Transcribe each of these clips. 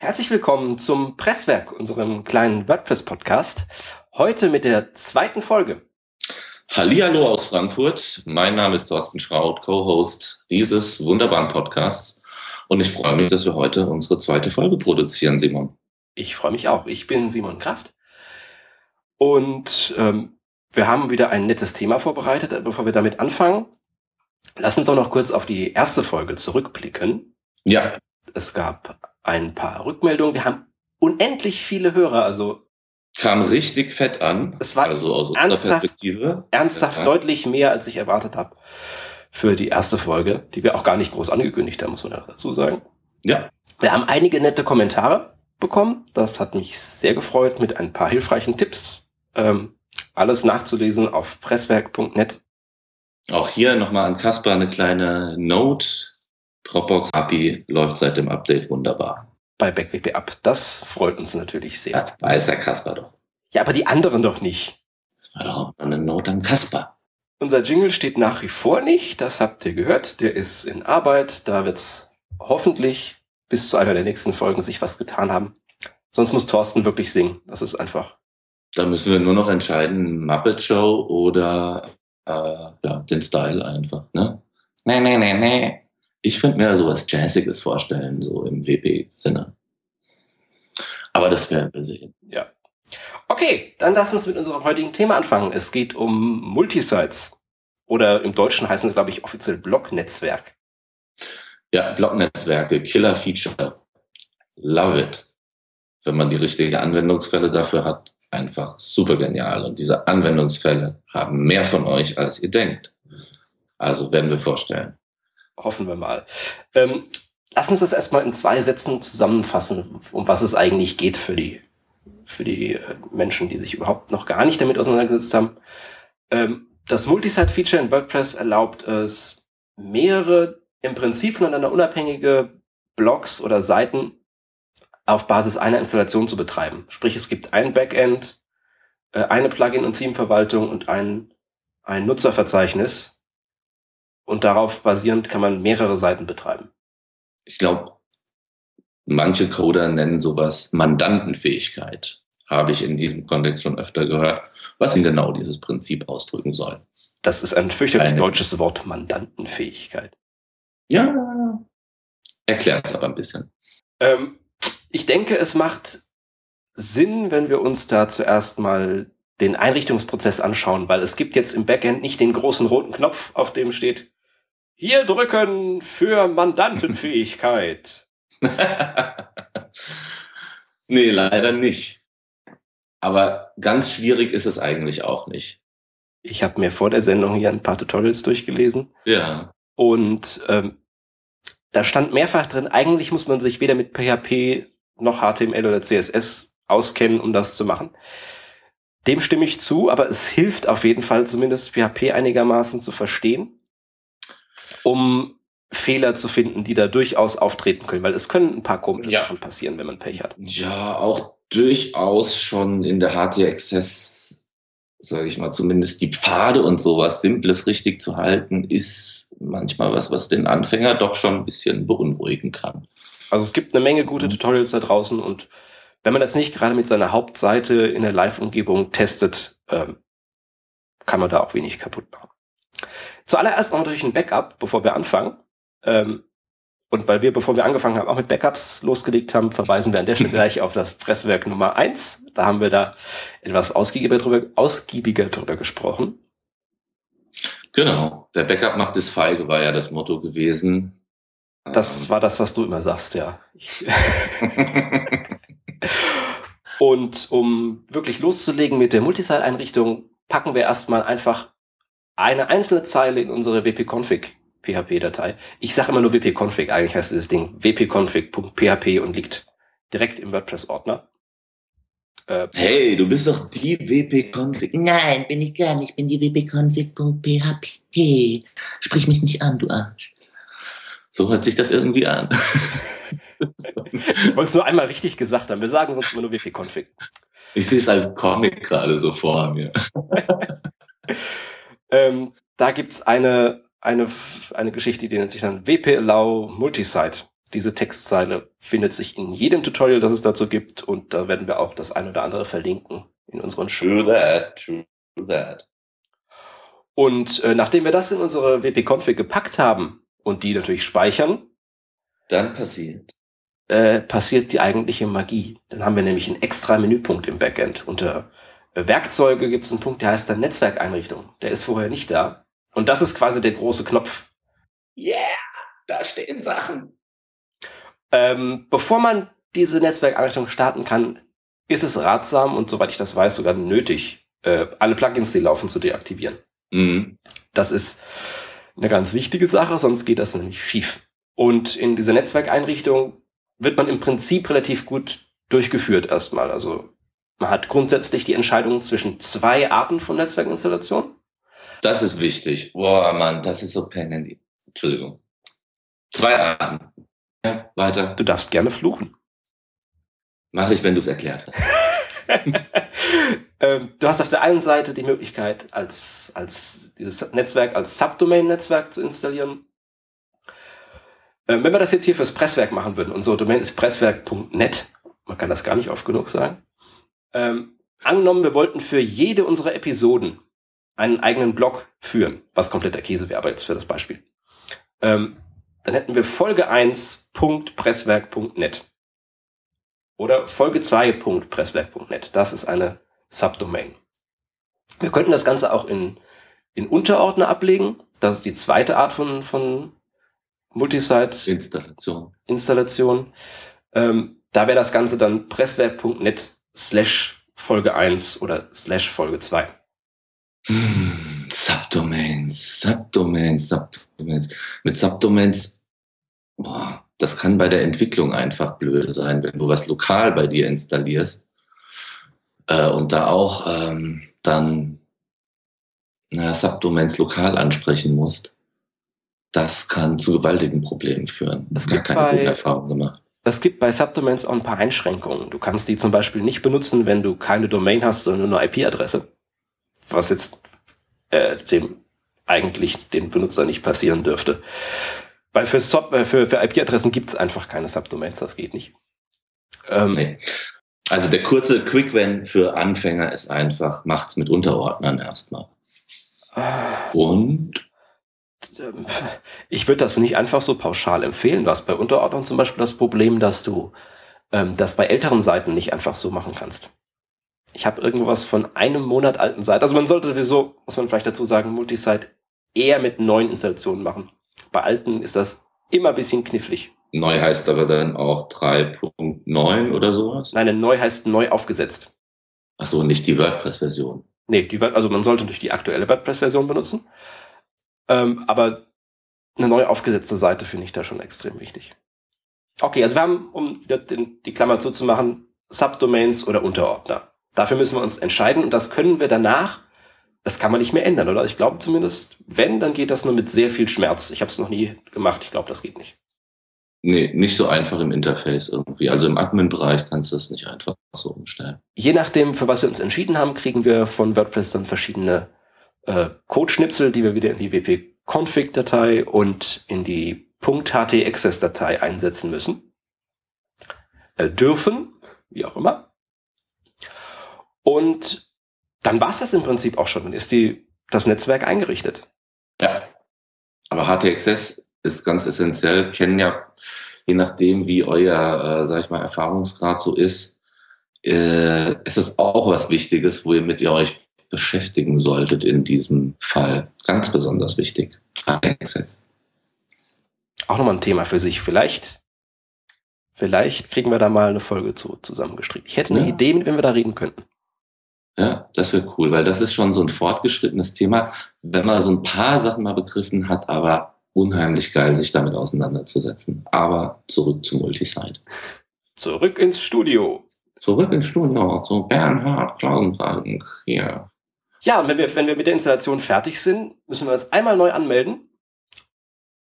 Herzlich willkommen zum Presswerk, unserem kleinen WordPress-Podcast. Heute mit der zweiten Folge. Hallihallo aus Frankfurt. Mein Name ist Thorsten Schraut, Co-Host dieses wunderbaren Podcasts. Und ich freue mich, dass wir heute unsere zweite Folge produzieren, Simon. Ich freue mich auch. Ich bin Simon Kraft. Und ähm, wir haben wieder ein nettes Thema vorbereitet. Bevor wir damit anfangen, lass uns doch noch kurz auf die erste Folge zurückblicken. Ja. Es gab ein paar Rückmeldungen. Wir haben unendlich viele Hörer, also kam richtig fett an. Es war also aus unserer ernsthaft, Perspektive. ernsthaft Ja. deutlich mehr, als ich erwartet habe für die erste Folge, die wir auch gar nicht groß angekündigt haben, muss man dazu sagen. Ja, Wir haben einige nette Kommentare bekommen. Das hat mich sehr gefreut mit ein paar hilfreichen Tipps. Ähm, alles nachzulesen auf presswerk.net. auch hier nochmal an Caspar eine kleine Note. Dropbox API läuft seit dem Update wunderbar. Bei BackWP ab. Das freut uns natürlich sehr. Das weiß der Caspar doch. Ja, aber die anderen doch nicht. Das war doch auch eine Note an Caspar. Unser Jingle steht nach wie vor nicht. Das habt ihr gehört. Der ist in Arbeit. Da wird's hoffentlich bis zu einer der nächsten Folgen sich was getan haben. Sonst muss Thorsten wirklich singen. Das ist einfach. Da müssen wir nur noch entscheiden, Muppet Show oder äh, ja, den Style einfach. Ne? Nee, nee, nee, nee. Ich finde mir sowas Jazziges vorstellen, so im WP-Sinne. Aber das werden wir sehen. Ja. Okay, dann lass uns mit unserem heutigen Thema anfangen. Es geht um Multisites. Oder im Deutschen heißen sie, glaube ich, offiziell Blocknetzwerk. Ja, Blocknetzwerke, Killer-Feature. Love it. Wenn man die richtige Anwendungsfälle dafür hat, einfach super genial. Und diese Anwendungsfälle haben mehr von euch, als ihr denkt. Also werden wir vorstellen. Hoffen wir mal. Ähm, lass uns das erstmal in zwei Sätzen zusammenfassen, um was es eigentlich geht für die, für die äh, Menschen, die sich überhaupt noch gar nicht damit auseinandergesetzt haben. Ähm, das Multisite-Feature in WordPress erlaubt es, mehrere im Prinzip voneinander unabhängige Blogs oder Seiten auf Basis einer Installation zu betreiben. Sprich, es gibt ein Backend, äh, eine Plugin- und Theme-Verwaltung und ein, ein Nutzerverzeichnis. Und darauf basierend kann man mehrere Seiten betreiben. Ich glaube, manche Coder nennen sowas Mandantenfähigkeit. Habe ich in diesem Kontext schon öfter gehört, was denn genau dieses Prinzip ausdrücken soll. Das ist ein fürchterlich Eine- deutsches Wort, Mandantenfähigkeit. Ja, erklärt es aber ein bisschen. Ähm, ich denke, es macht Sinn, wenn wir uns da zuerst mal den Einrichtungsprozess anschauen, weil es gibt jetzt im Backend nicht den großen roten Knopf, auf dem steht, hier drücken für Mandantenfähigkeit. nee, leider nicht. Aber ganz schwierig ist es eigentlich auch nicht. Ich habe mir vor der Sendung hier ein paar Tutorials durchgelesen Ja. Und ähm, da stand mehrfach drin, eigentlich muss man sich weder mit PHP noch HTML oder CSS auskennen, um das zu machen. Dem stimme ich zu, aber es hilft auf jeden Fall zumindest PHP einigermaßen zu verstehen, um Fehler zu finden, die da durchaus auftreten können, weil es können ein paar komische Ja. Sachen passieren, wenn man Pech hat. Ja, auch durchaus schon in der HT-Access, sage ich mal, zumindest die Pfade und sowas, Simples richtig zu halten, ist manchmal was, was den Anfänger doch schon ein bisschen beunruhigen kann. Also es gibt eine Menge gute Mhm. Tutorials da draußen und wenn man das nicht gerade mit seiner Hauptseite in der Live-Umgebung testet, ähm, kann man da auch wenig kaputt machen. Zuallererst machen wir natürlich ein Backup, bevor wir anfangen. Ähm, und weil wir, bevor wir angefangen haben, auch mit Backups losgelegt haben, verweisen wir an der Stelle gleich auf das Presswerk Nummer eins. Da haben wir da etwas ausgiebiger drüber, ausgiebiger drüber gesprochen. Genau. Der Backup macht es feige, war ja das Motto gewesen. Das war das, was du immer sagst, ja. Ähm, Und um wirklich loszulegen mit der Multisite-Einrichtung, packen wir erstmal einfach eine einzelne Zeile in unsere wp-config PHP-Datei. Ich sage immer nur wp-config, eigentlich heißt dieses Ding wp-config.php und liegt direkt im WordPress-Ordner. Äh, hey, du bist doch die WP-Config. Nein, bin ich gar nicht. Ich bin die wp-config.php. Sprich mich nicht an, du Arsch. So hört sich das irgendwie an. ich wollte es nur einmal richtig gesagt haben. Wir sagen sonst immer nur wp-config. Ich sehe es als Comic gerade so vor mir. Ähm, da gibt's eine, eine, eine Geschichte, die nennt sich dann WP-Allow Multisite. Diese Textzeile findet sich in jedem Tutorial, das es dazu gibt. Und da werden wir auch das ein oder andere verlinken in unseren True that, true that. Und äh, nachdem wir das in unsere WP-Config gepackt haben und die natürlich speichern, Dann passiert. äh, passiert die eigentliche Magie. Dann haben wir nämlich einen extra Menüpunkt im Backend. Unter Werkzeuge gibt es einen Punkt, der heißt dann Netzwerkeinrichtung. Der ist vorher nicht da. Und das ist quasi der große Knopf. Yeah, da stehen Sachen. Ähm, bevor man diese Netzwerkeinrichtung starten kann, ist es ratsam und soweit ich das weiß sogar nötig, äh, alle Plugins, die laufen, zu deaktivieren. Mhm. Das ist eine ganz wichtige Sache, sonst geht das nämlich schief. Und in dieser Netzwerkeinrichtung wird man im Prinzip relativ gut durchgeführt erstmal. Also man hat grundsätzlich die Entscheidung zwischen zwei Arten von Netzwerkinstallation. Das ist wichtig. Boah, Mann, das ist so Pen in die. Entschuldigung. Zwei Arten. Ja, weiter. Du darfst gerne fluchen. Mache ich, wenn du es erklärt ähm, du hast auf der einen Seite die Möglichkeit, als, als dieses Netzwerk als Subdomain-Netzwerk zu installieren. Ähm, wenn wir das jetzt hier fürs Presswerk machen würden, unsere Domain ist presswerk.net, man kann das gar nicht oft genug sagen. Ähm, angenommen, wir wollten für jede unserer Episoden einen eigenen Blog führen, was kompletter Käse wäre, aber jetzt für das Beispiel. Ähm, dann hätten wir Folge 1.presswerk.net oder Folge 2.presswerk.net. Das ist eine Subdomain. Wir könnten das Ganze auch in, in Unterordner ablegen. Das ist die zweite Art von, von Multisite-Installation. Installation. Ähm, da wäre das Ganze dann presswerk.net slash Folge 1 oder slash Folge 2. Hm, Subdomains, Subdomains, Subdomains. Mit Subdomains, boah, das kann bei der Entwicklung einfach blöd sein, wenn du was lokal bei dir installierst äh, und da auch ähm, dann na, Subdomains lokal ansprechen musst. Das kann zu gewaltigen Problemen führen. Es Gar keine bei- guten Erfahrungen gemacht. Es gibt bei Subdomains auch ein paar Einschränkungen. Du kannst die zum Beispiel nicht benutzen, wenn du keine Domain hast, sondern nur eine IP-Adresse. Was jetzt äh, dem eigentlich den Benutzer nicht passieren dürfte. Weil für, Sub- äh, für, für IP-Adressen gibt es einfach keine Subdomains, das geht nicht. Ähm, Nee. Also der kurze Quick-Win für Anfänger ist einfach, macht's mit Unterordnern erstmal. Und ähm, ich würde das nicht einfach so pauschal empfehlen. Du hast bei Unterordnern zum Beispiel das Problem, dass du ähm, das bei älteren Seiten nicht einfach so machen kannst. Ich habe irgendwas von einem Monat alten Seiten. Also man sollte sowieso, muss man vielleicht dazu sagen, Multisite eher mit neuen Installationen machen. Bei alten ist das immer ein bisschen knifflig. neu heißt aber dann auch 3.9 oder sowas. Nein, neu heißt neu aufgesetzt. Ach so, nicht die WordPress-Version. Nee, die, also man sollte natürlich die aktuelle WordPress-Version benutzen. Ähm, aber eine neu aufgesetzte Seite finde ich da schon extrem wichtig. Okay, also wir haben, um wieder den, die Klammer zuzumachen, Subdomains oder Unterordner. Dafür müssen wir uns entscheiden und das können wir danach, das kann man nicht mehr ändern, oder? Ich glaube zumindest, wenn, dann geht das nur mit sehr viel Schmerz. Ich habe es noch nie gemacht, ich glaube, das geht nicht. Nee, nicht so einfach im Interface irgendwie. Also im Admin-Bereich kannst du das nicht einfach so umstellen. Je nachdem, für was wir uns entschieden haben, kriegen wir von WordPress dann verschiedene äh, Codeschnipsel, die wir wieder in die wp-config-Datei und in die .ht-access-Datei einsetzen müssen. Äh, dürfen, wie auch immer. Und dann war es das im Prinzip auch schon. Dann ist die, das Netzwerk eingerichtet. Ja. Aber HTXS ist ganz essentiell, kennen ja, je nachdem, wie euer, äh, sag ich mal, Erfahrungsgrad so ist, äh, ist es auch was Wichtiges, womit ihr euch beschäftigen solltet in diesem Fall. Ganz besonders wichtig. HTXS. Auch nochmal ein Thema für sich. Vielleicht, vielleicht kriegen wir da mal eine Folge zu zusammengestrickt. Ich hätte eine Ja. Idee, mit wem wir da reden könnten. Ja, das wäre cool, weil das ist schon so ein fortgeschrittenes Thema, wenn man so ein paar Sachen mal begriffen hat, aber unheimlich geil, sich damit auseinanderzusetzen. Aber zurück zum Multisite. Zurück ins Studio. Zurück ins Studio, zu Bernhard Klausenbrand. Hier. Ja, und wenn wir, wenn wir mit der Installation fertig sind, müssen wir uns einmal neu anmelden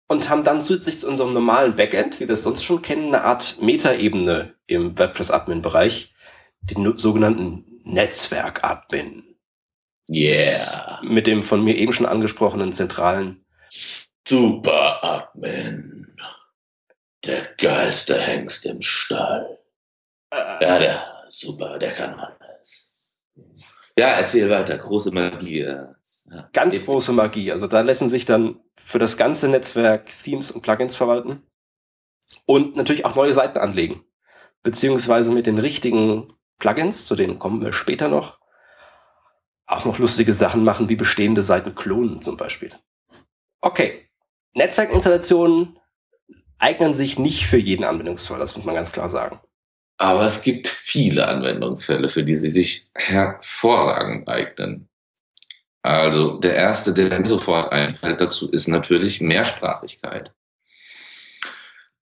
und haben dann zusätzlich zu unserem normalen Backend, wie wir es sonst schon kennen, eine Art Metaebene im WordPress-Admin-Bereich, den sogenannten Netzwerk-Admin, Yeah. mit dem von mir eben schon angesprochenen zentralen Super Admin. Der geilste Hengst im Stall. Äh, Ja, der, super, der kann alles. Ja, erzähl weiter, große Magie. äh, Ja. ganz große Magie. Also da lassen sich dann für das ganze Netzwerk Themes und Plugins verwalten und natürlich auch neue Seiten anlegen. Beziehungsweise mit den richtigen Plugins, zu denen kommen wir später noch, auch noch lustige Sachen machen, wie bestehende Seiten klonen zum Beispiel. Okay, Netzwerkinstallationen eignen sich nicht für jeden Anwendungsfall, das muss man ganz klar sagen. Aber es gibt viele Anwendungsfälle, für die sie sich hervorragend eignen. Also der erste, der mir sofort einfällt dazu, ist natürlich Mehrsprachigkeit.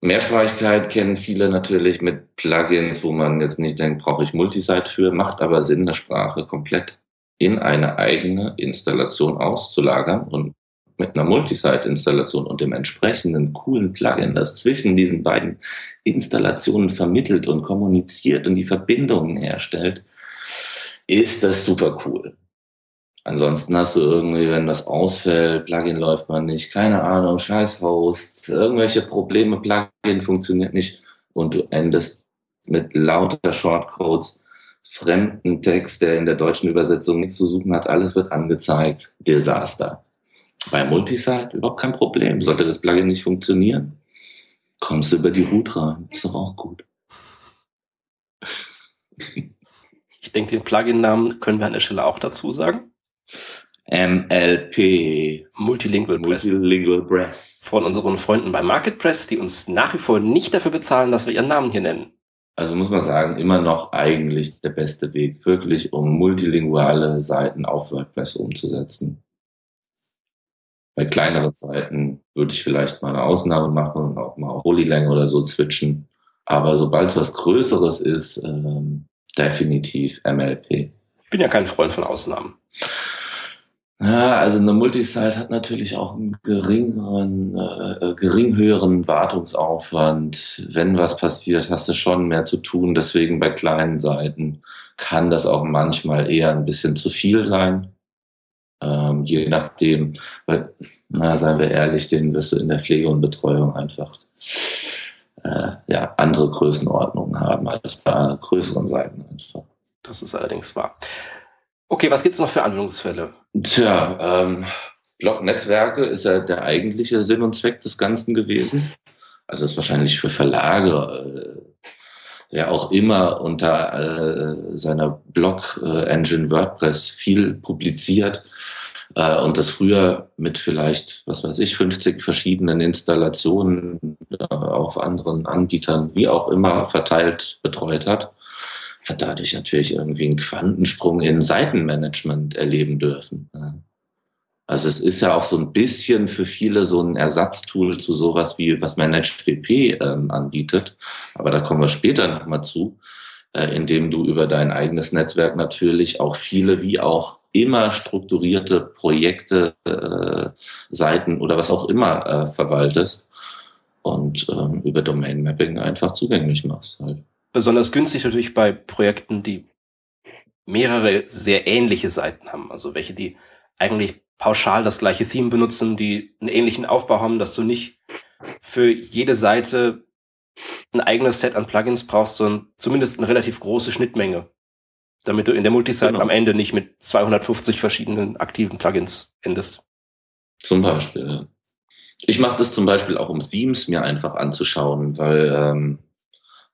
Mehrsprachigkeit kennen viele natürlich mit Plugins, wo man jetzt nicht denkt, brauche ich Multisite für, macht aber Sinn, eine Sprache komplett in eine eigene Installation auszulagern und mit einer Multisite-Installation und dem entsprechenden coolen Plugin, das zwischen diesen beiden Installationen vermittelt und kommuniziert und die Verbindungen herstellt, ist das super cool. Ansonsten hast du irgendwie, wenn was ausfällt, Plugin läuft man nicht, keine Ahnung, scheiß Host, irgendwelche Probleme, Plugin funktioniert nicht und du endest mit lauter Shortcodes, fremden Text, der in der deutschen Übersetzung nichts zu suchen hat, alles wird angezeigt. Desaster. Bei Multisite überhaupt kein Problem. Sollte das Plugin nicht funktionieren, kommst du über die Root rein. Ist doch auch gut. Ich denke, den Plugin-Namen können wir an der Stelle auch dazu sagen. MLP. Multilingual Press. Multilingual Press. Von unseren Freunden bei MarketPress, die uns nach wie vor nicht dafür bezahlen, dass wir ihren Namen hier nennen. Also muss man sagen, immer noch eigentlich der beste Weg, wirklich um multilinguale Seiten auf WordPress umzusetzen. Bei kleineren Seiten würde ich vielleicht mal eine Ausnahme machen und auch mal auf Holylang oder so switchen. Aber sobald es was Größeres ist, ähm, definitiv MLP. Ich bin ja kein Freund von Ausnahmen. Ja, also eine Multisite hat natürlich auch einen geringeren, äh, gering höheren Wartungsaufwand. Wenn was passiert, hast du schon mehr zu tun. Deswegen bei kleinen Seiten kann das auch manchmal eher ein bisschen zu viel sein. Ähm, je nachdem, weil, na, seien wir ehrlich, den wirst du in der Pflege und Betreuung einfach äh, ja, andere Größenordnungen haben als bei größeren Seiten einfach. Das ist allerdings wahr. Okay, was gibt's noch für Anwendungsfälle? Tja, ähm, Blog-Netzwerke ist ja der eigentliche Sinn und Zweck des Ganzen gewesen. Also ist wahrscheinlich für Verlage, äh, der auch immer unter äh, seiner Blog-Engine WordPress viel publiziert äh, und das früher mit vielleicht, was weiß ich, 50 verschiedenen Installationen äh, auf anderen Anbietern, wie auch immer, verteilt betreut hat hat dadurch natürlich irgendwie einen Quantensprung in Seitenmanagement erleben dürfen. Also es ist ja auch so ein bisschen für viele so ein Ersatztool zu sowas wie was ManageWP ähm, anbietet. Aber da kommen wir später nochmal zu, äh, indem du über dein eigenes Netzwerk natürlich auch viele wie auch immer strukturierte Projekte, äh, Seiten oder was auch immer äh, verwaltest und ähm, über Domain Mapping einfach zugänglich machst halt besonders günstig natürlich bei Projekten, die mehrere sehr ähnliche Seiten haben. Also welche, die eigentlich pauschal das gleiche Theme benutzen, die einen ähnlichen Aufbau haben, dass du nicht für jede Seite ein eigenes Set an Plugins brauchst, sondern zumindest eine relativ große Schnittmenge, damit du in der Multisite genau. am Ende nicht mit 250 verschiedenen aktiven Plugins endest. Zum Beispiel. Ich mache das zum Beispiel auch, um Themes mir einfach anzuschauen, weil ähm,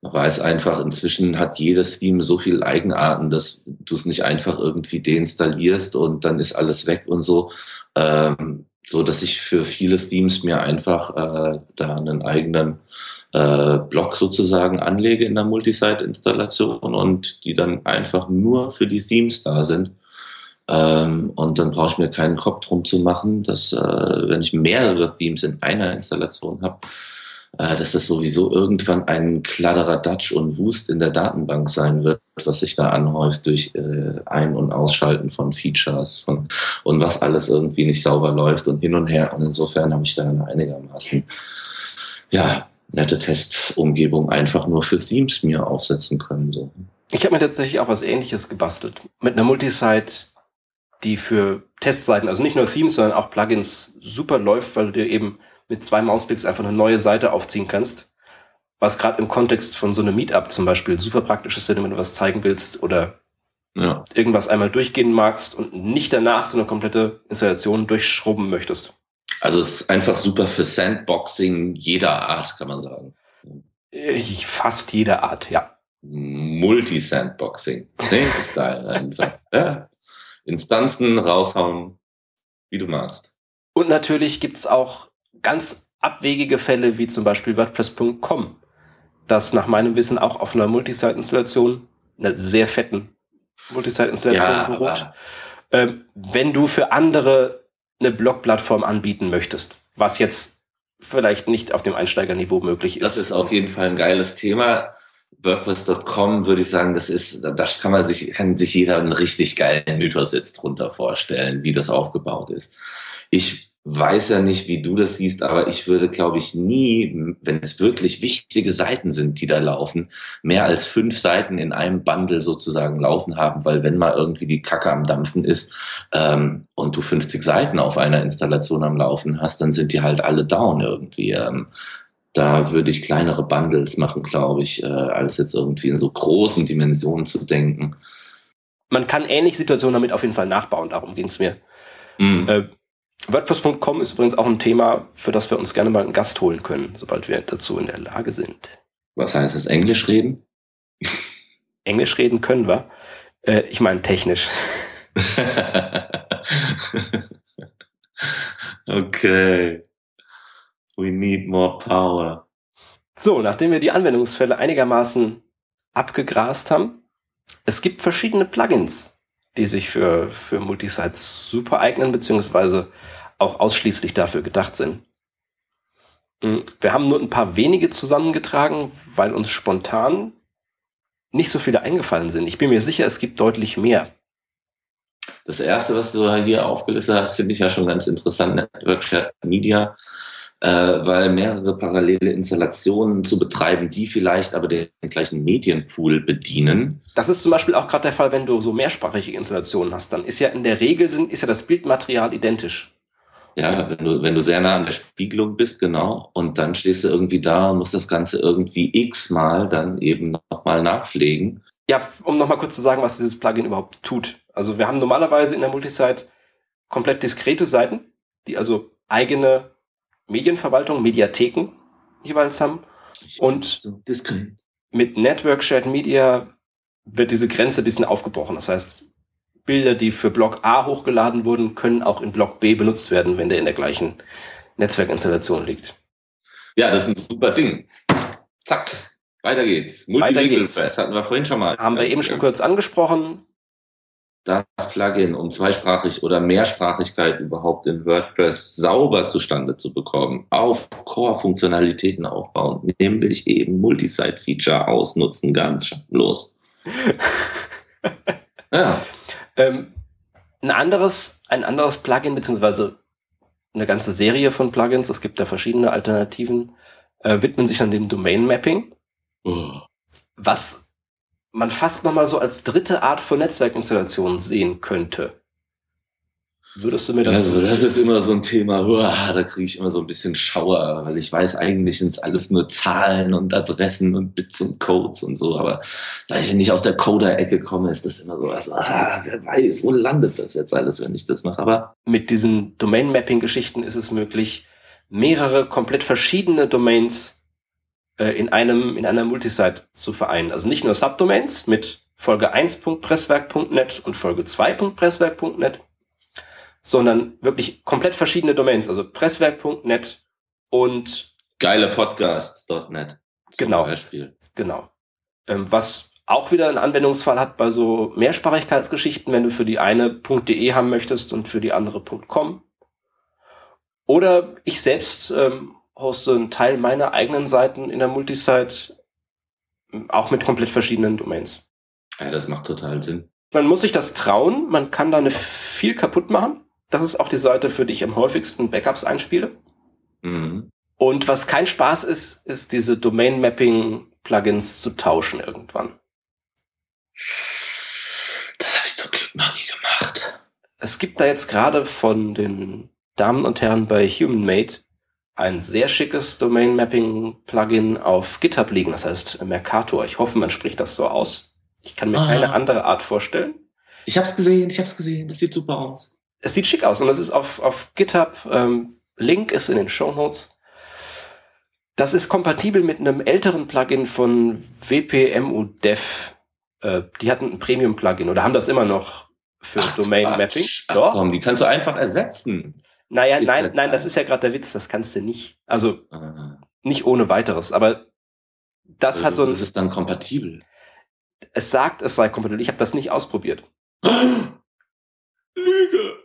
man weiß einfach, inzwischen hat jedes Theme so viele Eigenarten, dass du es nicht einfach irgendwie deinstallierst und dann ist alles weg und so. Ähm, so dass ich für viele Themes mir einfach äh, da einen eigenen äh, Block sozusagen anlege in der Multisite-Installation und die dann einfach nur für die Themes da sind. Ähm, und dann brauche ich mir keinen Kopf drum zu machen, dass äh, wenn ich mehrere Themes in einer Installation habe, dass das sowieso irgendwann ein Kladderadatsch und Wust in der Datenbank sein wird, was sich da anhäuft durch äh, Ein- und Ausschalten von Features von, und was alles irgendwie nicht sauber läuft und hin und her. Und insofern habe ich da eine einigermaßen, ja, nette Testumgebung einfach nur für Themes mir aufsetzen können. So. Ich habe mir tatsächlich auch was ähnliches gebastelt. Mit einer Multisite, die für Testseiten, also nicht nur Themes, sondern auch Plugins super läuft, weil du dir eben mit zwei Mausklicks einfach eine neue Seite aufziehen kannst. was gerade im Kontext von so einem Meetup zum Beispiel super praktisch ist, wenn du was zeigen willst oder Ja. irgendwas einmal durchgehen magst und nicht danach so eine komplette Installation durchschrubben möchtest. Also es ist einfach super für Sandboxing jeder Art, kann man sagen. Äh, Fast jede Art, ja. Multi-Sandboxing. Nee, das ist geil einfach. Ja. Instanzen raushauen, wie du magst. Und natürlich gibt's auch ganz abwegige Fälle, wie zum Beispiel WordPress.com, das nach meinem Wissen auch auf einer Multisite-Installation, einer sehr fetten Multisite-Installation Ja, beruht. Ähm, wenn du für andere eine Blog-Plattform anbieten möchtest, was jetzt vielleicht nicht auf dem Einsteigerniveau möglich ist. Das ist auf jeden Fall ein geiles Thema. WordPress.com würde ich sagen, das ist, da kann man sich, kann sich jeder einen richtig geilen Mythos jetzt drunter vorstellen, wie das aufgebaut ist. Ich weiß ja nicht, wie du das siehst, aber ich würde, glaube ich, nie, wenn es wirklich wichtige Seiten sind, die da laufen, mehr als fünf Seiten in einem Bundle sozusagen laufen haben, weil wenn mal irgendwie die Kacke am Dampfen ist ähm, und du 50 Seiten auf einer Installation am Laufen hast, dann sind die halt alle down irgendwie. Ähm, da würde ich kleinere Bundles machen, glaube ich, äh, als jetzt irgendwie in so großen Dimensionen zu denken. Man kann ähnliche Situationen damit auf jeden Fall nachbauen, darum ging's mir. Mhm. Äh, WordPress.com ist übrigens auch ein Thema, für das wir uns gerne mal einen Gast holen können, sobald wir dazu in der Lage sind. Was heißt das? Englisch reden? Englisch reden können wir. Äh, ich meine technisch. okay. We need more power. So, nachdem wir die Anwendungsfälle einigermaßen abgegrast haben, es gibt verschiedene Plugins, die sich für, für Multisites super eignen, beziehungsweise auch ausschließlich dafür gedacht sind. Mm, Wir haben nur ein paar wenige zusammengetragen, weil uns spontan nicht so viele eingefallen sind. Ich bin mir sicher, es gibt deutlich mehr. Das erste, was du hier aufgelistet hast, finde ich ja schon ganz interessant, Network Media, weil mehrere parallele Installationen zu betreiben, die vielleicht aber den gleichen Medienpool bedienen. Das ist zum Beispiel auch gerade der Fall, wenn du so mehrsprachige Installationen hast. Dann ist ja in der Regel sind, ist ja das Bildmaterial identisch. Ja, wenn du, wenn du sehr nah an der Spiegelung bist, genau, und dann stehst du irgendwie da und musst das Ganze irgendwie x-mal dann eben nochmal nachpflegen. Ja, um nochmal kurz zu sagen, was dieses Plugin überhaupt tut. Also wir haben normalerweise in der Multisite komplett diskrete Seiten, die also eigene Medienverwaltung, Mediatheken jeweils haben. Und So mit Network Shared Media wird diese Grenze ein bisschen aufgebrochen. Das heißt, Bilder, die für Block A hochgeladen wurden, können auch in Block B benutzt werden, wenn der in der gleichen Netzwerkinstallation liegt. Ja, das ist ein super Ding. Zack, weiter geht's. Weiter geht's. Press hatten wir vorhin schon mal. Haben wir eben schon kurz angesprochen. Das Plugin, um zweisprachig oder Mehrsprachigkeit überhaupt in WordPress sauber zustande zu bekommen, auf Core-Funktionalitäten aufbauen, nämlich eben Multisite-Feature ausnutzen, ganz schamlos. ja, Ähm, ein anderes, ein anderes Plugin, beziehungsweise eine ganze Serie von Plugins, es gibt da verschiedene Alternativen, äh, widmen sich dann dem Domain Mapping, oh. was man fast nochmal so als dritte Art von Netzwerkinstallation sehen könnte. Würdest du mir dazu also das ist immer so ein Thema, uah, da kriege ich immer so ein bisschen Schauer, weil ich weiß, eigentlich sind es alles nur Zahlen und Adressen und Bits und Codes und so, aber da ich nicht aus der Coder-Ecke komme, ist das immer so, also, ah, wer weiß, wo landet das jetzt alles, wenn ich das mache, aber mit diesen Domain Mapping Geschichten ist es möglich, mehrere komplett verschiedene Domains äh, in einem in einer Multisite zu vereinen. Also nicht nur Subdomains mit Folge 1.presswerk.net und Folge 2.presswerk.net, sondern wirklich komplett verschiedene Domains, also presswerk.net und geile Podcasts.net zum Genau. Beispiel. genau. Ähm, was auch wieder einen Anwendungsfall hat bei so Mehrsprachigkeitsgeschichten, wenn du für die eine .de haben möchtest und für die andere .com. Oder ich selbst ähm, hoste einen Teil meiner eigenen Seiten in der Multisite, auch mit komplett verschiedenen Domains. Ja, das macht total Sinn. Man muss sich das trauen, man kann da eine viel kaputt machen. Das ist auch die Seite, für die ich am häufigsten Backups einspiele. Mhm. Und was kein Spaß ist, ist diese Domain Mapping Plugins zu tauschen irgendwann. Das habe ich zum Glück noch nie gemacht. Es gibt da jetzt gerade von den Damen und Herren bei HumanMate ein sehr schickes Domain Mapping Plugin auf GitHub liegen, das heißt Mercator. Ich hoffe, man spricht das so aus. Ich kann mir Ah. keine andere Art vorstellen. Ich hab's gesehen, ich hab's gesehen, das sieht super aus. Es sieht schick aus und das ist auf, auf GitHub. Ähm, Link ist in den Show Notes. Das ist kompatibel mit einem älteren Plugin von WPMU-Dev. Äh, die hatten ein Premium-Plugin oder haben das immer noch für Domain Mapping. Ach Doch. komm, die kannst du einfach ersetzen. Naja, Ist nein, das nein, das ist ja gerade der Witz, das kannst du nicht. Also Ah, nicht ohne weiteres, aber das hat so das ein, ist dann kompatibel. es sagt, es sei kompatibel. Ich habe das nicht ausprobiert. Lüge!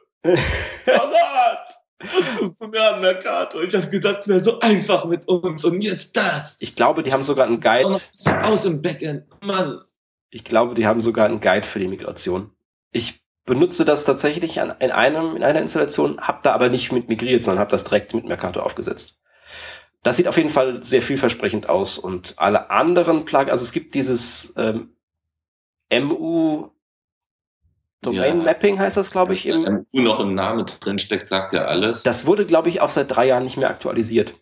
Verrat! Was tust du mir an, Mercator? Ich habe gedacht, es wäre so einfach mit uns und jetzt das. Ich glaube, die haben sogar einen Das Guide. aus im Backend. Mann. Ich glaube, die haben sogar einen Guide für die Migration. Ich benutze das tatsächlich an, in einem in einer Installation, habe da aber nicht mit migriert, sondern habe das direkt mit Mercator aufgesetzt. Das sieht auf jeden Fall sehr vielversprechend aus und alle anderen Plugins, also es gibt dieses ähm, MU Domain Ja. Mapping heißt das, glaube ich, im, Wenn U noch im Namen drin steckt, sagt ja alles. Das wurde, glaube ich, auch seit drei Jahren nicht mehr aktualisiert.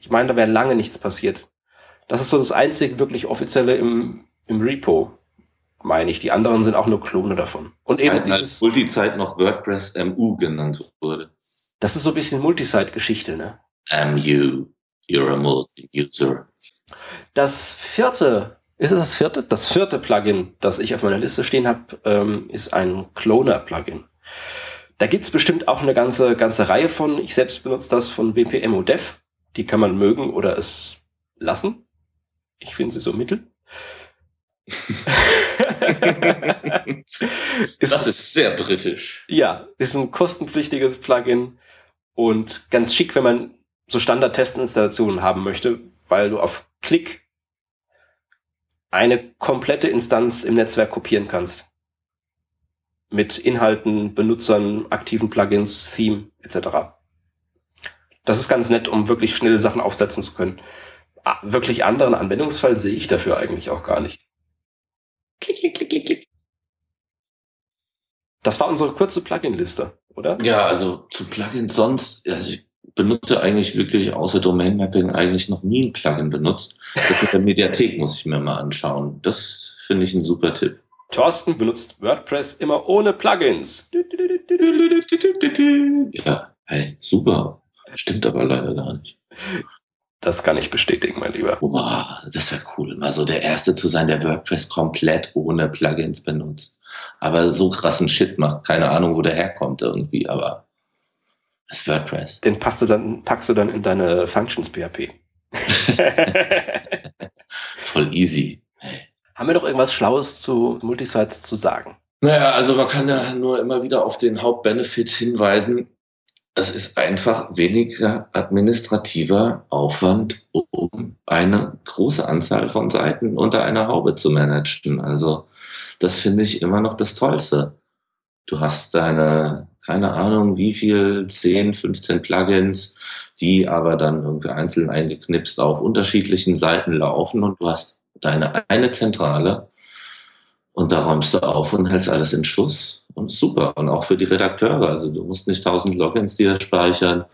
Ich meine, da wäre lange nichts passiert. Das ist so das einzige wirklich offizielle im, im Repo, meine ich. Die anderen sind auch nur Klone davon. Und eben als dieses, Multizeit noch WordPress MU genannt wurde. das ist so ein bisschen Multisite-Geschichte, ne? MU. You're a multi-user. Das vierte, ist es das vierte? Das vierte Plugin, das ich auf meiner Liste stehen habe, ähm, ist ein Cloner-Plugin. Da gibt's bestimmt auch eine ganze, ganze Reihe von. Ich selbst benutze das von WPMO-Dev. Die kann man mögen oder es lassen. Ich finde sie so mittel. ist, Das ist sehr britisch. ja, ist ein kostenpflichtiges Plugin und ganz schick, wenn man so Standard-Testinstallationen haben möchte, weil du auf Klick eine komplette Instanz im Netzwerk kopieren kannst. Mit Inhalten, Benutzern, aktiven Plugins, Theme etc. Das ist ganz nett, um wirklich schnelle Sachen aufsetzen zu können. Ah, Wirklich anderen Anwendungsfall sehe ich dafür eigentlich auch gar nicht. Klick, klick, klick, klick, klick. Das war unsere kurze Plugin-Liste, oder? Ja, also zu Plugins sonst, also ich benutze eigentlich wirklich außer Domain Mapping eigentlich noch nie ein Plugin benutzt. Das mit der Mediathek muss ich mir mal anschauen. Das finde ich ein super Tipp. Thorsten benutzt WordPress immer ohne Plugins. Ja, hey, super. Stimmt aber leider gar nicht. Das kann ich bestätigen, mein Lieber. Wow, das wäre cool, mal so der Erste zu sein, der WordPress komplett ohne Plugins benutzt. Aber so krassen Shit macht. Keine Ahnung, wo der herkommt irgendwie, aber das ist WordPress. Den passt du dann, packst du dann in deine Functions PHP. Voll easy. Haben wir noch irgendwas Schlaues zu Multisites zu sagen? Naja, also man kann ja nur immer wieder auf den Hauptbenefit hinweisen. Es ist einfach weniger administrativer Aufwand, um eine große Anzahl von Seiten unter einer Haube zu managen. Also das finde ich immer noch das Tollste. Du hast deine, keine Ahnung, wie viel, 10, 15 Plugins, die aber dann irgendwie einzeln eingeknipst auf unterschiedlichen Seiten laufen und du hast deine eine Zentrale, und da räumst du auf und hältst alles in Schuss. Und super. Und auch für die Redakteure. Also du musst nicht tausend Logins dir speichern,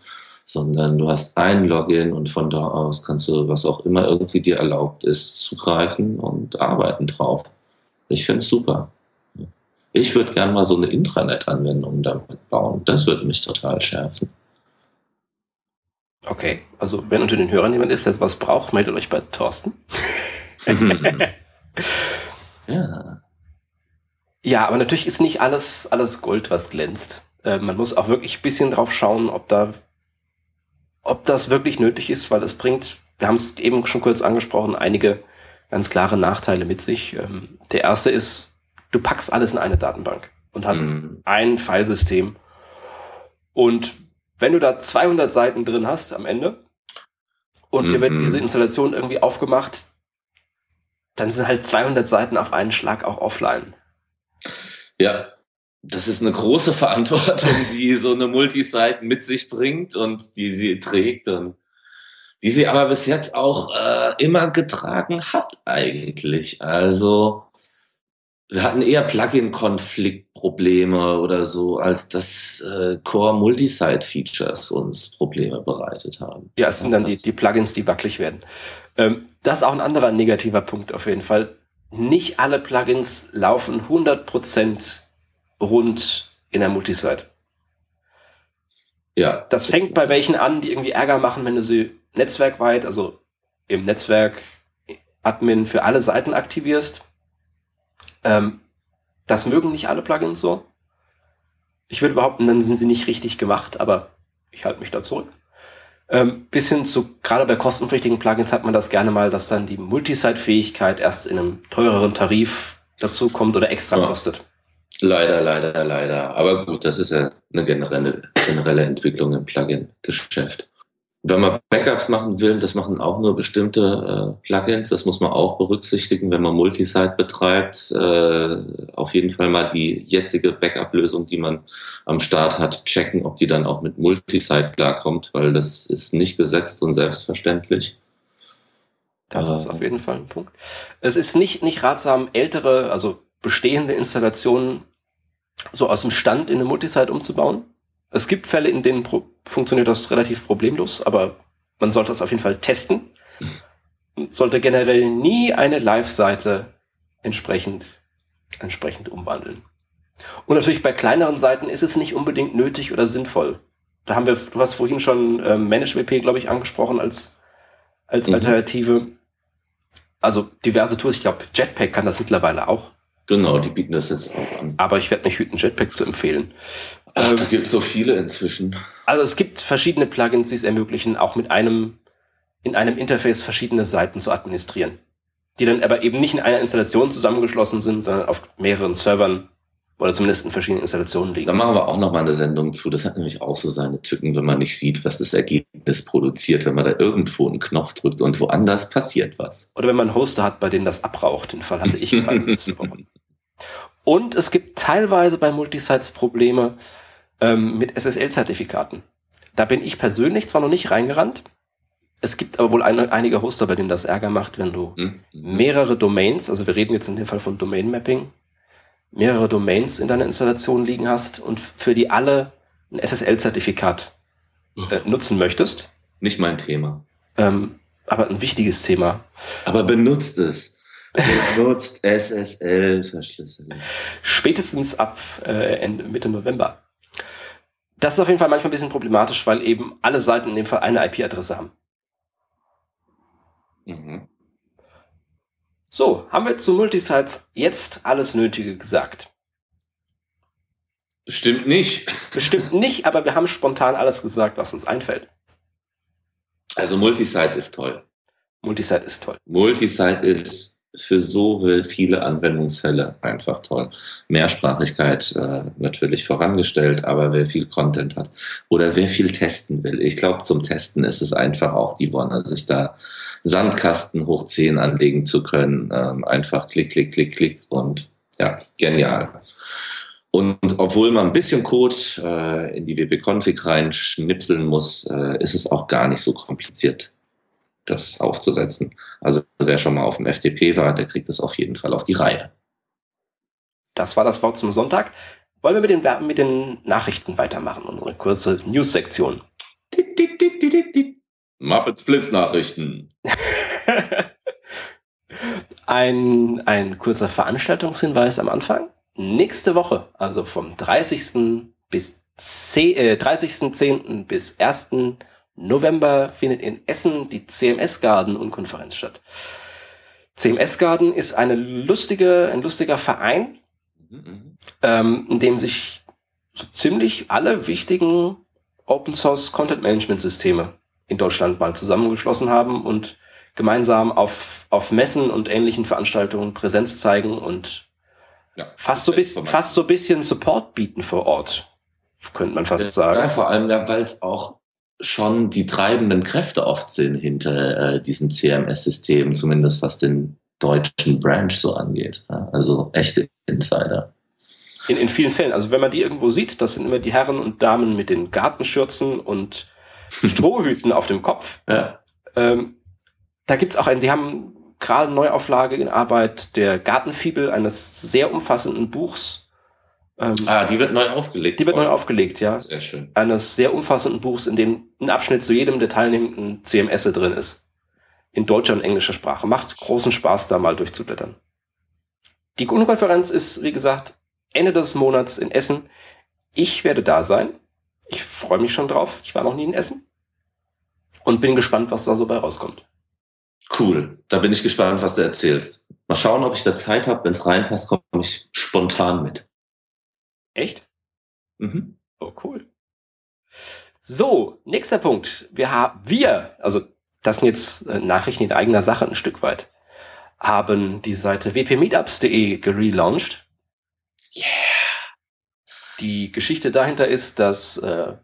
sondern du hast ein Login und von da aus kannst du, was auch immer irgendwie dir erlaubt ist, zugreifen und arbeiten drauf. Ich finde es super. Ich würde gerne mal so eine Intranet-Anwendung damit bauen. Das würde mich total schärfen. Okay, also wenn unter den Hörern jemand ist, der was braucht, meldet euch bei Thorsten. ja. Ja, aber natürlich ist nicht alles, alles Gold, was glänzt. Äh, man muss auch wirklich ein bisschen drauf schauen, ob da, ob das wirklich nötig ist, weil es bringt, wir haben es eben schon kurz angesprochen, einige ganz klare Nachteile mit sich. Ähm, der erste ist, du packst alles in eine Datenbank und hast Mhm. ein Filesystem. Und wenn du da 200 Seiten drin hast am Ende und dir wird Mhm. diese Installation irgendwie aufgemacht, dann sind halt 200 Seiten auf einen Schlag auch offline. Ja, das ist eine große Verantwortung, die so eine Multisite mit sich bringt und die sie trägt und die sie aber bis jetzt auch äh, immer getragen hat eigentlich. Also wir hatten eher Plugin-Konfliktprobleme oder so, als dass äh, Core Multisite-Features uns Probleme bereitet haben. Ja, es sind dann die, die Plugins, die wackelig werden. Ähm, das ist auch ein anderer negativer Punkt auf jeden Fall. Nicht alle Plugins laufen 100% rund in der Multisite. Ja. Das fängt bei welchen an, die irgendwie Ärger machen, wenn du sie netzwerkweit, also im Netzwerk Admin für alle Seiten aktivierst. Ähm, das mögen nicht alle Plugins so. Ich würde behaupten, dann sind sie nicht richtig gemacht, aber ich halte mich da zurück. Ähm, bis hin zu, gerade bei kostenpflichtigen Plugins hat man das gerne mal, dass dann die Multisite-Fähigkeit erst in einem teureren Tarif dazu kommt oder extra ja. kostet. Leider, leider, leider. Aber gut, das ist ja eine generelle, generelle Entwicklung im Plugin-Geschäft. Wenn man Backups machen will, das machen auch nur bestimmte äh, Plugins, das muss man auch berücksichtigen, wenn man Multisite betreibt. Äh, auf jeden Fall mal die jetzige Backup-Lösung, die man am Start hat, checken, ob die dann auch mit Multisite klarkommt, weil das ist nicht gesetzt und selbstverständlich. Das äh, ist auf jeden Fall ein Punkt. Es ist nicht, nicht ratsam, ältere, also bestehende Installationen so aus dem Stand in eine Multisite umzubauen. Es gibt Fälle, in denen funktioniert das relativ problemlos, aber man sollte das auf jeden Fall testen. Und sollte generell nie eine Live-Seite entsprechend, entsprechend umwandeln. Und natürlich bei kleineren Seiten ist es nicht unbedingt nötig oder sinnvoll. Da haben wir, du hast vorhin schon äh, ManageWP, glaube ich, angesprochen als, als mhm. Alternative. Also diverse Tools, ich glaube, Jetpack kann das mittlerweile auch. Genau, die bieten das jetzt auch an. Aber ich werde mich hüten, Jetpack zu empfehlen. Ach, ähm, da gibt es so viele inzwischen. Also es gibt verschiedene Plugins, die es ermöglichen, auch mit einem, in einem Interface verschiedene Seiten zu administrieren. Die dann aber eben nicht in einer Installation zusammengeschlossen sind, sondern auf mehreren Servern oder zumindest in verschiedenen Installationen liegen. Da machen wir auch noch mal eine Sendung zu. Das hat nämlich auch so seine Tücken, wenn man nicht sieht, was das Ergebnis produziert, wenn man da irgendwo einen Knopf drückt und woanders passiert was. Oder wenn man einen Hoster hat, bei dem das abraucht. Den Fall hatte ich gerade letzte Woche. Und es gibt teilweise bei Multisites Probleme ähm, mit SSL-Zertifikaten. Da bin ich persönlich zwar noch nicht reingerannt, es gibt aber wohl eine, einige Hoster, bei denen das Ärger macht, wenn du mhm. mehrere Domains, also wir reden jetzt in dem Fall von Domain Mapping, mehrere Domains in deiner Installation liegen hast und für die alle ein SSL-Zertifikat äh, nutzen möchtest. Nicht mein Thema. Ähm, aber ein wichtiges Thema. Aber benutzt es. Benutzt SSL-Verschlüsselung. Spätestens ab äh, Ende, Mitte November. Das ist auf jeden Fall manchmal ein bisschen problematisch, weil eben alle Seiten in dem Fall eine IP-Adresse haben. Mhm. So, haben wir zu Multisites jetzt alles Nötige gesagt? Bestimmt nicht. Bestimmt nicht, aber wir haben spontan alles gesagt, was uns einfällt. Also Multisite ist toll. Multisite ist toll. Multisite ist für so viele Anwendungsfälle einfach toll. Mehrsprachigkeit äh, natürlich vorangestellt, aber wer viel Content hat oder wer viel testen will. Ich glaube, zum Testen ist es einfach auch die Wonne, sich da Sandkasten hoch 10 anlegen zu können. Ähm, einfach klick, klick, klick, klick und ja, genial. Und obwohl man ein bisschen Code äh, in die wp-config reinschnipseln muss, äh, ist es auch gar nicht so kompliziert das aufzusetzen. Also wer schon mal auf dem FTP war, der kriegt das auf jeden Fall auf die Reihe. Das war das Wort zum Sonntag. Wollen wir mit den, mit den Nachrichten weitermachen, unsere kurze News-Sektion? Muppets Blitz-Nachrichten. ein, ein kurzer Veranstaltungshinweis am Anfang. Nächste Woche, also vom 30. bis 10, äh, 30.10. bis 1. November findet in Essen die CMS Garden und Konferenz statt. CMS Garden ist eine lustige, ein lustiger Verein, mhm. ähm, in dem sich so ziemlich alle wichtigen Open Source Content Management Systeme in Deutschland mal zusammengeschlossen haben und gemeinsam auf, auf Messen und ähnlichen Veranstaltungen Präsenz zeigen und ja, fast, so bis, fast so bisschen Support bieten vor Ort, könnte man fast sagen. Ja, vor allem, weil es auch schon die treibenden Kräfte oft sind hinter äh, diesem CMS-System, zumindest was den deutschen Branch so angeht. Ja? Also echte Insider. In, in vielen Fällen. Also wenn man die irgendwo sieht, das sind immer die Herren und Damen mit den Gartenschürzen und Strohhüten auf dem Kopf. Ja. Ähm, da gibt's auch einen, die haben gerade Neuauflage in Arbeit der Gartenfibel, eines sehr umfassenden Buchs. Ähm, ah, die wird neu aufgelegt. Die wird neu aufgelegt, ja. Sehr schön. Eines sehr umfassenden Buchs, in dem ein Abschnitt zu jedem der teilnehmenden CMS drin ist. In deutscher und englischer Sprache. Macht großen Spaß, da mal durchzublättern. Die GUN-Konferenz ist, wie gesagt, Ende des Monats in Essen. Ich werde da sein. Ich freue mich schon drauf. Ich war noch nie in Essen. Und bin gespannt, was da so bei rauskommt. Cool. Da bin ich gespannt, was du erzählst. Mal schauen, ob ich da Zeit habe. Wenn es reinpasst, komme ich spontan mit. Echt? Mhm. Oh, cool. So, nächster Punkt. Wir haben, wir, also das sind jetzt äh, Nachrichten in eigener Sache ein Stück weit, haben die Seite wpmeetups.de gelauncht. Yeah. Die Geschichte dahinter ist, dass äh,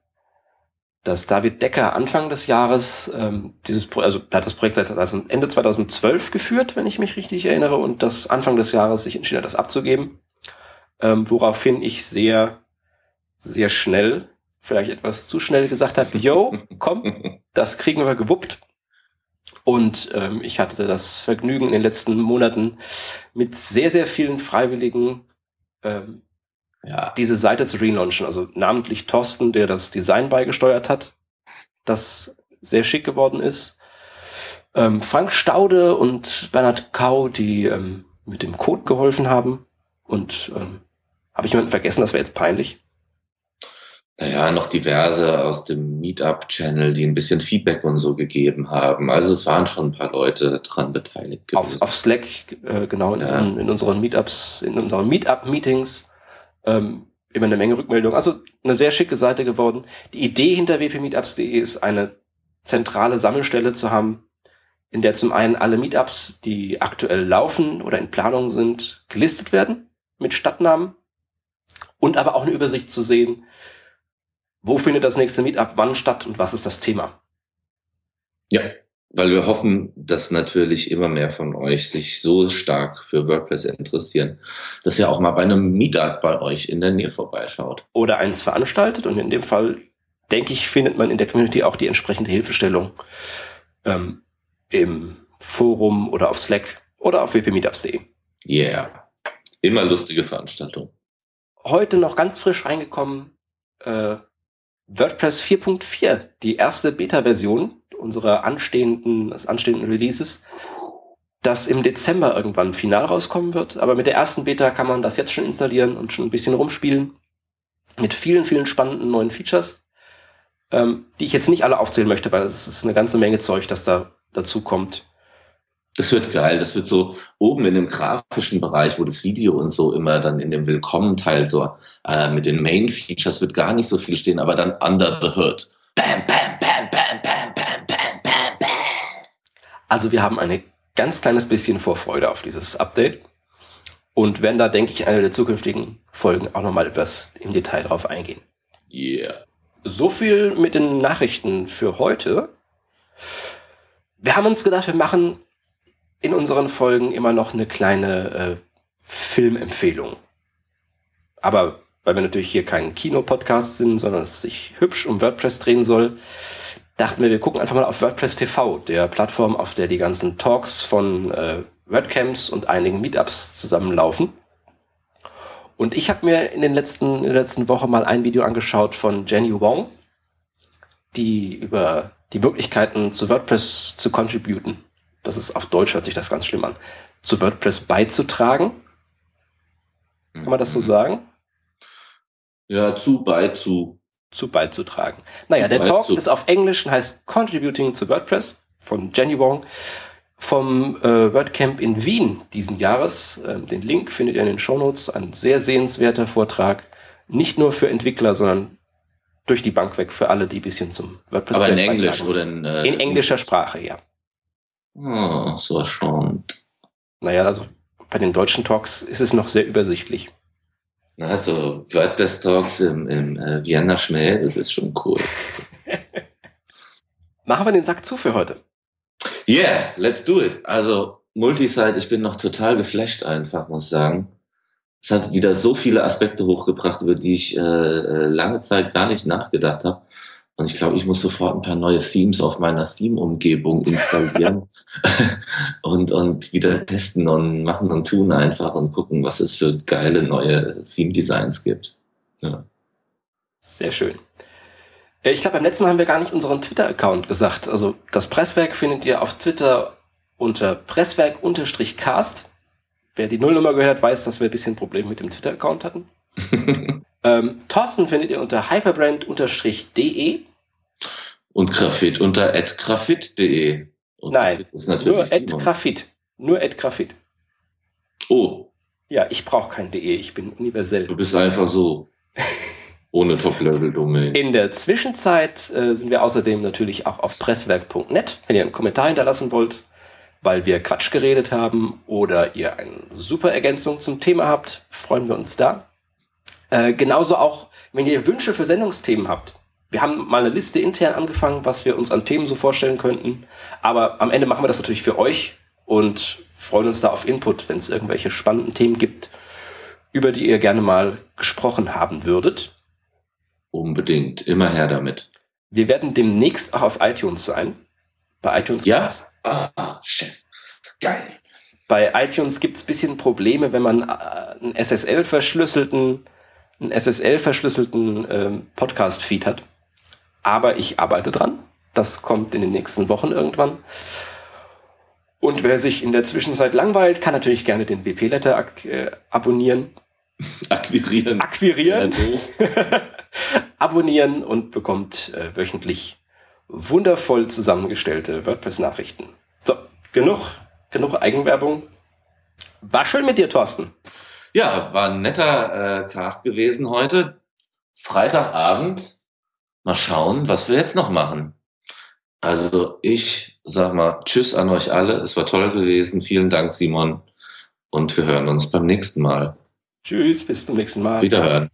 dass David Decker Anfang des Jahres ähm, dieses Pro also hat das Projekt seit also Ende 2012 geführt, wenn ich mich richtig erinnere, und das Anfang des Jahres sich entschieden hat, das abzugeben. Ähm, woraufhin ich sehr, sehr schnell, vielleicht etwas zu schnell gesagt habe, yo, komm, das kriegen wir gewuppt. Und ähm, ich hatte das Vergnügen in den letzten Monaten mit sehr, sehr vielen Freiwilligen ähm, ja. diese Seite zu relaunchen. Also namentlich Thorsten, der das Design beigesteuert hat, das sehr schick geworden ist. Ähm, Frank Staude und Bernhard Kau, die ähm, mit dem Code geholfen haben. Und ähm, habe ich jemanden vergessen? Das wäre jetzt peinlich. Naja, noch diverse aus dem Meetup-Channel, die ein bisschen Feedback und so gegeben haben. Also es waren schon ein paar Leute dran beteiligt gewesen. Auf, auf Slack, äh, genau, in, ja. in, in unseren Meetups, in unseren Meetup-Meetings ähm, immer eine Menge Rückmeldungen. Also eine sehr schicke Seite geworden. Die Idee hinter wpmeetups.de ist eine zentrale Sammelstelle zu haben, in der zum einen alle Meetups, die aktuell laufen oder in Planung sind, gelistet werden mit Stadtnamen und aber auch eine Übersicht zu sehen, wo findet das nächste Meetup wann statt und was ist das Thema. Ja, weil wir hoffen, dass natürlich immer mehr von euch sich so stark für WordPress interessieren, dass ihr auch mal bei einem Meetup bei euch in der Nähe vorbeischaut. Oder eins veranstaltet und in dem Fall, denke ich, findet man in der Community auch die entsprechende Hilfestellung ähm, im Forum oder auf Slack oder auf wpmeetups.de. Yeah. Immer lustige Veranstaltung. Heute noch ganz frisch reingekommen, äh, WordPress 4.4, die erste Beta-Version unserer anstehenden, des anstehenden Releases, das im Dezember irgendwann final rauskommen wird. Aber mit der ersten Beta kann man das jetzt schon installieren und schon ein bisschen rumspielen. Mit vielen, vielen spannenden neuen Features, ähm, die ich jetzt nicht alle aufzählen möchte, weil es ist eine ganze Menge Zeug, das da dazu kommt. Das wird geil. Das wird so oben in dem grafischen Bereich, wo das Video und so immer dann in dem Willkommen-Teil so äh, mit den Main-Features wird gar nicht so viel stehen, aber dann under the hood. Bam, bam, bam, bam, bam, bam, bam, bam, bam. Also wir haben ein ganz kleines bisschen Vorfreude auf dieses Update und werden da, denke ich, in einer der zukünftigen Folgen auch nochmal etwas im Detail drauf eingehen. Yeah. So viel mit den Nachrichten für heute. Wir haben uns gedacht, wir machen in unseren Folgen immer noch eine kleine äh, Filmempfehlung. Aber weil wir natürlich hier kein Kinopodcast sind, sondern es sich hübsch um WordPress drehen soll, dachten wir, wir gucken einfach mal auf WordPress TV, der Plattform, auf der die ganzen Talks von äh, WordCamps und einigen Meetups zusammenlaufen. Und ich habe mir in den letzten in der letzten Woche mal ein Video angeschaut von Jenny Wong, die über die Möglichkeiten zu WordPress zu contributen das ist auf Deutsch hört sich das ganz schlimm an, zu WordPress beizutragen. Kann man das so mhm. sagen? Ja, zu bei zu. Zu beizutragen. Naja, der Talk ist auf Englisch und heißt Contributing to WordPress von Jenny Wong vom äh, WordCamp in Wien diesen Jahres. Ähm, den Link findet ihr in den Shownotes. Ein sehr sehenswerter Vortrag. Nicht nur für Entwickler, sondern durch die Bank weg für alle, die ein bisschen zum WordPress Aber in Englisch oder in, äh, in englischer Sprache, ja. Oh, so erstaunt. Naja, also bei den deutschen Talks ist es noch sehr übersichtlich. Also WordPress Talks im, im äh, Vienna Schmäh, das ist schon cool. Machen wir den Sack zu für heute. Yeah, let's do it. Also Multisite, ich bin noch total geflasht einfach, muss ich sagen. Es hat wieder so viele Aspekte hochgebracht, über die ich äh, äh lange Zeit gar nicht nachgedacht habe. Und ich glaube, ich muss sofort ein paar neue Themes auf meiner Theme-Umgebung installieren und, und wieder testen und machen und tun einfach und gucken, was es für geile neue Theme-Designs gibt. Ja. Sehr schön. Äh, ich glaube, beim letzten Mal haben wir gar nicht unseren Twitter-Account gesagt. Also das Presswerk findet ihr auf Twitter unter Presswerk-Cast. Wer die Nullnummer gehört hat, weiß, dass wir ein bisschen Probleme mit dem Twitter-Account hatten. ähm, Thorsten findet ihr unter hyperbrand-de. Und Grafit unter grafit.de. Nein, nur Grafit. Nur Grafit. Oh. Ja, ich brauche kein de, ich bin universell. Du bist einfach so. Ohne Top-Level-Domain. In der Zwischenzeit äh, sind wir außerdem natürlich auch auf presswerk.net, wenn ihr einen Kommentar hinterlassen wollt, weil wir Quatsch geredet haben oder ihr eine super Ergänzung zum Thema habt, freuen wir uns da. Äh, genauso auch, wenn ihr Wünsche für Sendungsthemen habt. Wir haben mal eine Liste intern angefangen, was wir uns an Themen so vorstellen könnten. Aber am Ende machen wir das natürlich für euch und freuen uns da auf Input, wenn es irgendwelche spannenden Themen gibt, über die ihr gerne mal gesprochen haben würdet. Unbedingt, immer her damit. Wir werden demnächst auch auf iTunes sein. Bei iTunes ja? Ah, Chef. Geil. Bei iTunes gibt es ein bisschen Probleme, wenn man äh, einen SSL-verschlüsselten einen SSL-verschlüsselten ähm, Podcast-Feed hat. Aber ich arbeite dran. Das kommt in den nächsten Wochen irgendwann. Und wer sich in der Zwischenzeit langweilt, kann natürlich gerne den WP-Letter äh, abonnieren. Akquirieren. Akquirieren. Ja, abonnieren und bekommt äh, wöchentlich wundervoll zusammengestellte WordPress-Nachrichten. So, genug, genug Eigenwerbung. War schön mit dir, Thorsten. Ja, war ein netter äh, Cast gewesen heute. Freitagabend. Mal schauen, was wir jetzt noch machen. Also ich sag mal Tschüss an euch alle. Es war toll gewesen. Vielen Dank, Simon. Und wir hören uns beim nächsten Mal. Tschüss, bis zum nächsten Mal. Wiederhören.